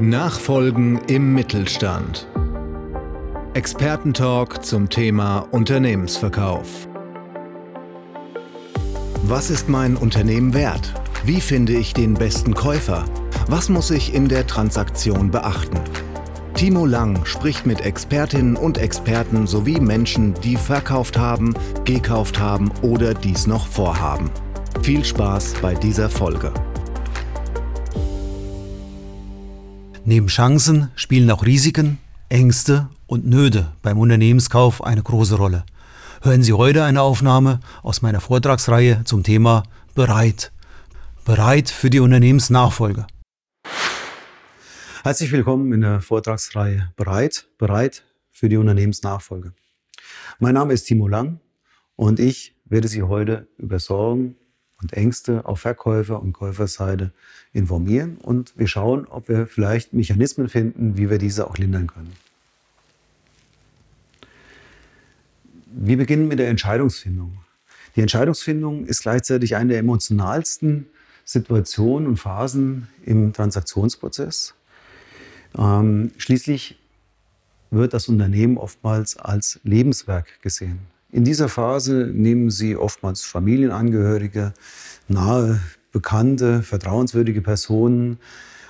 Nachfolgen im Mittelstand. Expertentalk zum Thema Unternehmensverkauf. Was ist mein Unternehmen wert? Wie finde ich den besten Käufer? Was muss ich in der Transaktion beachten? Timo Lang spricht mit Expertinnen und Experten sowie Menschen, die verkauft haben, gekauft haben oder dies noch vorhaben. Viel Spaß bei dieser Folge. Neben Chancen spielen auch Risiken, Ängste und Nöte beim Unternehmenskauf eine große Rolle. Hören Sie heute eine Aufnahme aus meiner Vortragsreihe zum Thema Bereit. Bereit für die Unternehmensnachfolge. Herzlich willkommen in der Vortragsreihe Bereit, bereit für die Unternehmensnachfolge. Mein Name ist Timo Lang und ich werde Sie heute über Sorgen und Ängste auf Verkäufer- und Käuferseite informieren und wir schauen, ob wir vielleicht Mechanismen finden, wie wir diese auch lindern können. Wir beginnen mit der Entscheidungsfindung. Die Entscheidungsfindung ist gleichzeitig eine der emotionalsten Situationen und Phasen im Transaktionsprozess. Ähm, schließlich wird das Unternehmen oftmals als Lebenswerk gesehen. In dieser Phase nehmen Sie oftmals Familienangehörige, nahe, bekannte, vertrauenswürdige Personen,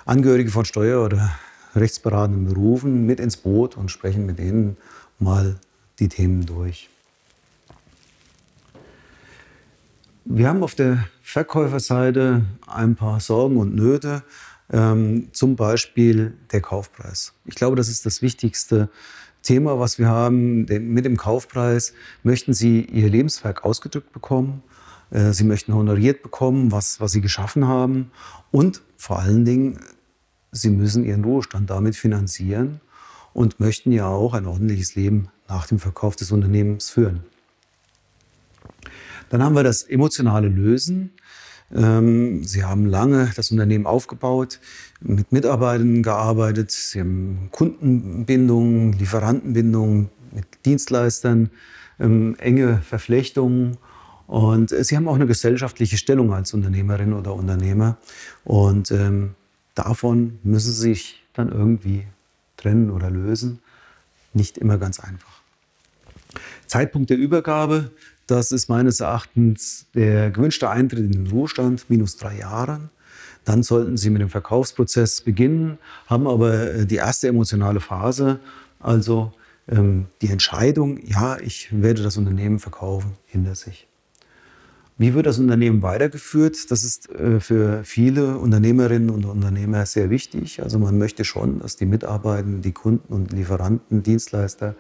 Angehörige von Steuer- oder rechtsberatenden Berufen mit ins Boot und sprechen mit ihnen mal die Themen durch. Wir haben auf der Verkäuferseite ein paar Sorgen und Nöte, ähm, zum Beispiel der Kaufpreis. Ich glaube, das ist das wichtigste Thema, was wir haben. Mit dem Kaufpreis möchten Sie Ihr Lebenswerk ausgedrückt bekommen. Äh, Sie möchten honoriert bekommen, was, was Sie geschaffen haben. Und vor allen Dingen, Sie müssen Ihren Ruhestand damit finanzieren und möchten ja auch ein ordentliches Leben nach dem Verkauf des Unternehmens führen. Dann haben wir das emotionale Lösen. Ähm, Sie haben lange das Unternehmen aufgebaut, mit Mitarbeitern gearbeitet, Sie haben Kundenbindungen, Lieferantenbindungen mit Dienstleistern, ähm, enge Verflechtungen und Sie haben auch eine gesellschaftliche Stellung als Unternehmerin oder Unternehmer und ähm, davon müssen Sie sich dann irgendwie trennen oder lösen. Nicht immer ganz einfach. Zeitpunkt der Übergabe das ist meines Erachtens der gewünschte Eintritt in den Ruhestand, minus drei Jahre. Dann sollten Sie mit dem Verkaufsprozess beginnen, haben aber äh, die erste emotionale Phase, also ähm, die Entscheidung, ja, ich werde das Unternehmen verkaufen, hinter sich. Wie wird das Unternehmen weitergeführt? Das ist äh, für viele Unternehmerinnen und Unternehmer sehr wichtig. Also man möchte schon, dass die Mitarbeiter, die Kunden und Lieferanten, Dienstleister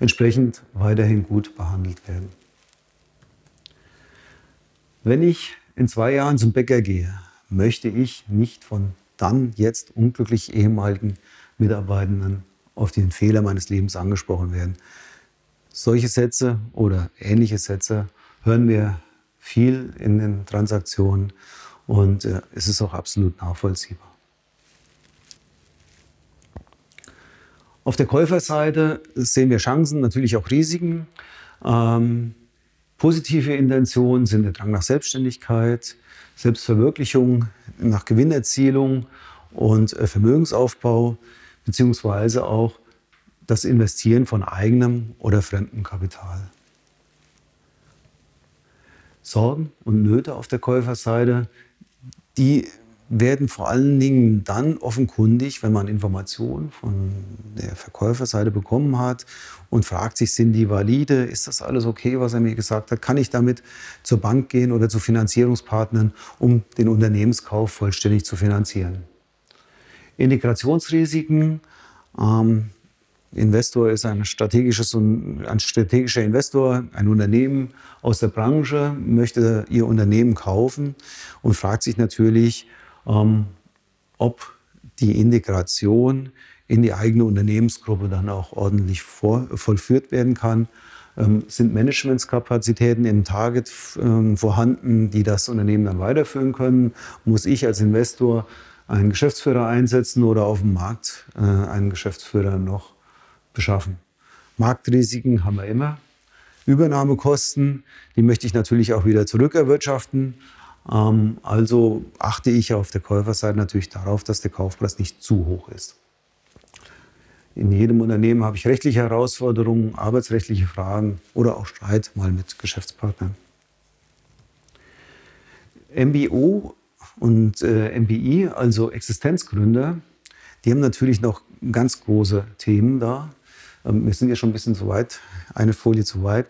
entsprechend weiterhin gut behandelt werden. Wenn ich in zwei Jahren zum Bäcker gehe, möchte ich nicht von dann jetzt unglücklich ehemaligen Mitarbeitenden auf den Fehler meines Lebens angesprochen werden. Solche Sätze oder ähnliche Sätze hören wir viel in den Transaktionen und äh, es ist auch absolut nachvollziehbar. Auf der Käuferseite sehen wir Chancen, natürlich auch Risiken. Ähm, Positive Intentionen sind der Drang nach Selbstständigkeit, Selbstverwirklichung, nach Gewinnerzielung und äh, Vermögensaufbau, beziehungsweise auch das Investieren von eigenem oder fremdem Kapital. Sorgen und Nöte auf der Käuferseite, die werden vor allen Dingen dann offenkundig, wenn man Informationen von der Verkäuferseite bekommen hat und fragt sich, sind die valide? Ist das alles okay, was er mir gesagt hat? Kann ich damit zur Bank gehen oder zu Finanzierungspartnern, um den Unternehmenskauf vollständig zu finanzieren? Integrationsrisiken. Ähm, Investor ist ein, strategisches, ein strategischer Investor, ein Unternehmen aus der Branche, möchte ihr Unternehmen kaufen und fragt sich natürlich, ähm, ob die Integration in die eigene Unternehmensgruppe dann auch ordentlich vor, vollführt werden kann. Ähm, sind Managementskapazitäten im Target ähm, vorhanden, die das Unternehmen dann weiterführen können? Muss ich als Investor einen Geschäftsführer einsetzen oder auf dem Markt äh, einen Geschäftsführer noch beschaffen? Marktrisiken haben wir immer. Übernahmekosten, die möchte ich natürlich auch wieder zurückerwirtschaften. Ähm, also achte ich auf der Käuferseite natürlich darauf, dass der Kaufpreis nicht zu hoch ist. In jedem Unternehmen habe ich rechtliche Herausforderungen, arbeitsrechtliche Fragen oder auch Streit mal mit Geschäftspartnern. MBO und äh, MBI, also Existenzgründer, die haben natürlich noch ganz große Themen da. Ähm, wir sind ja schon ein bisschen zu weit, eine Folie zu weit.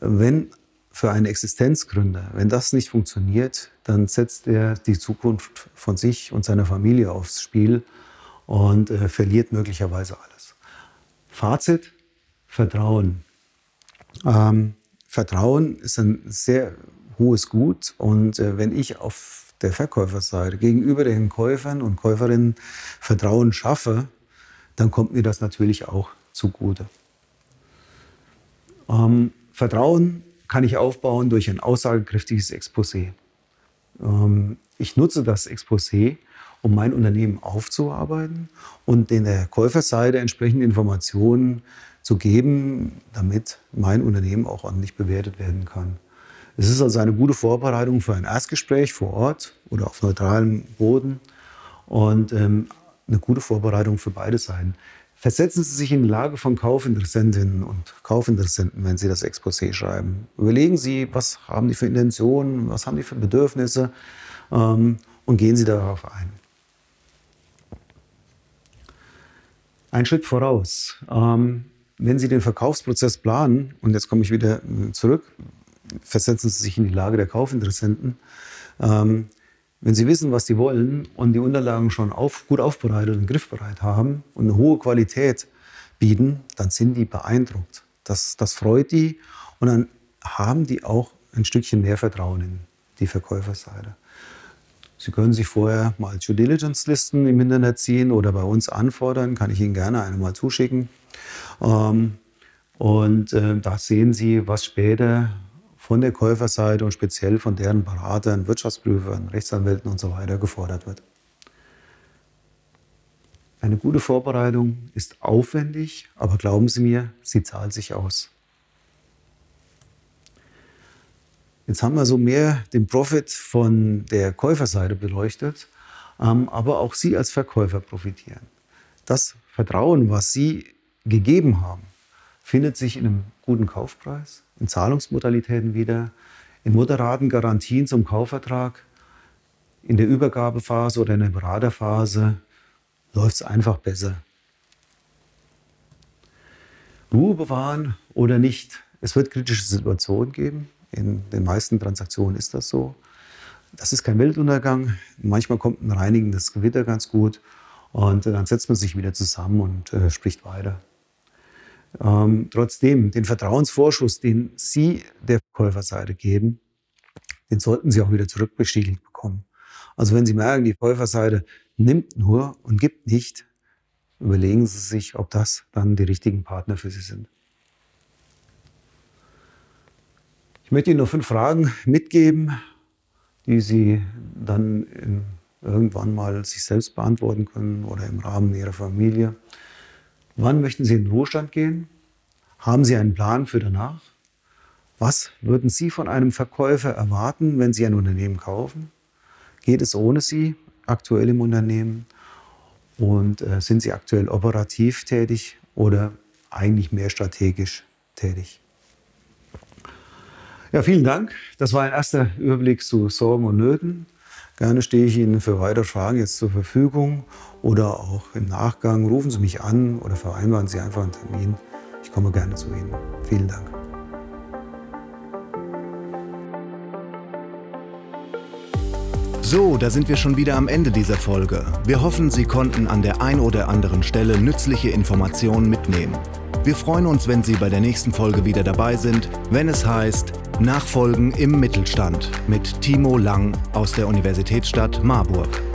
Wenn für einen Existenzgründer, wenn das nicht funktioniert, dann setzt er die Zukunft von sich und seiner Familie aufs Spiel und äh, verliert möglicherweise alles. Fazit, Vertrauen. Ähm, Vertrauen ist ein sehr hohes Gut und äh, wenn ich auf der Verkäuferseite gegenüber den Käufern und Käuferinnen Vertrauen schaffe, dann kommt mir das natürlich auch zugute. Ähm, Vertrauen kann ich aufbauen durch ein aussagekräftiges Exposé. Ähm, ich nutze das Exposé, um mein Unternehmen aufzuarbeiten und in der Käuferseite entsprechende Informationen zu geben, damit mein Unternehmen auch ordentlich bewertet werden kann. Es ist also eine gute Vorbereitung für ein Erstgespräch vor Ort oder auf neutralem Boden und ähm, eine gute Vorbereitung für beide Seiten. Versetzen Sie sich in die Lage von Kaufinteressentinnen und Kaufinteressenten, wenn Sie das Exposé schreiben. Überlegen Sie, was haben die für Intentionen, was haben die für Bedürfnisse ähm, und gehen Sie darauf ein. Ein Schritt voraus. Ähm, wenn Sie den Verkaufsprozess planen, und jetzt komme ich wieder zurück, versetzen Sie sich in die Lage der Kaufinteressenten. Ähm, wenn Sie wissen, was Sie wollen und die Unterlagen schon auf, gut aufbereitet und griffbereit haben und eine hohe Qualität bieten, dann sind die beeindruckt. Das, das freut die und dann haben die auch ein Stückchen mehr Vertrauen in die Verkäuferseite. Sie können sich vorher mal Due Diligence Listen im Internet ziehen oder bei uns anfordern, kann ich Ihnen gerne eine mal zuschicken. Ähm, und äh, da sehen Sie, was später von der Käuferseite und speziell von deren Beratern, Wirtschaftsprüfern, Rechtsanwälten und so weiter gefordert wird. Eine gute Vorbereitung ist aufwendig, aber glauben Sie mir, sie zahlt sich aus. Jetzt haben wir so mehr den Profit von der Käuferseite beleuchtet, ähm, aber auch Sie als Verkäufer profitieren. Das Vertrauen, was Sie gegeben haben, findet sich in einem guten Kaufpreis, in Zahlungsmodalitäten wieder, in moderaten Garantien zum Kaufvertrag, in der Übergabephase oder in der Beraterphase läuft es einfach besser. Ruhe bewahren oder nicht. Es wird kritische Situationen geben. In den meisten Transaktionen ist das so. Das ist kein Weltuntergang. Manchmal kommt ein reinigendes Gewitter ganz gut. Und dann setzt man sich wieder zusammen und äh, spricht weiter. Ähm, trotzdem, den Vertrauensvorschuss, den Sie der Käuferseite geben, den sollten Sie auch wieder zurückbestätigt bekommen. Also wenn Sie merken, die Käuferseite nimmt nur und gibt nicht, überlegen Sie sich, ob das dann die richtigen Partner für Sie sind. Ich möchte Ihnen noch fünf Fragen mitgeben, die Sie dann irgendwann mal sich selbst beantworten können oder im Rahmen Ihrer Familie. Wann möchten Sie in den Ruhestand gehen? Haben Sie einen Plan für danach? Was würden Sie von einem Verkäufer erwarten, wenn Sie ein Unternehmen kaufen? Geht es ohne Sie aktuell im Unternehmen? Und äh, sind Sie aktuell operativ tätig oder eigentlich mehr strategisch tätig? Ja, vielen Dank. Das war ein erster Überblick zu Sorgen und Nöten. Gerne stehe ich Ihnen für weitere Fragen jetzt zur Verfügung oder auch im Nachgang. Rufen Sie mich an oder vereinbaren Sie einfach einen Termin. Ich komme gerne zu Ihnen. Vielen Dank. So, da sind wir schon wieder am Ende dieser Folge. Wir hoffen, Sie konnten an der ein oder anderen Stelle nützliche Informationen mitnehmen. Wir freuen uns, wenn Sie bei der nächsten Folge wieder dabei sind, wenn es heißt Nachfolgen im Mittelstand mit Timo Lang aus der Universitätsstadt Marburg.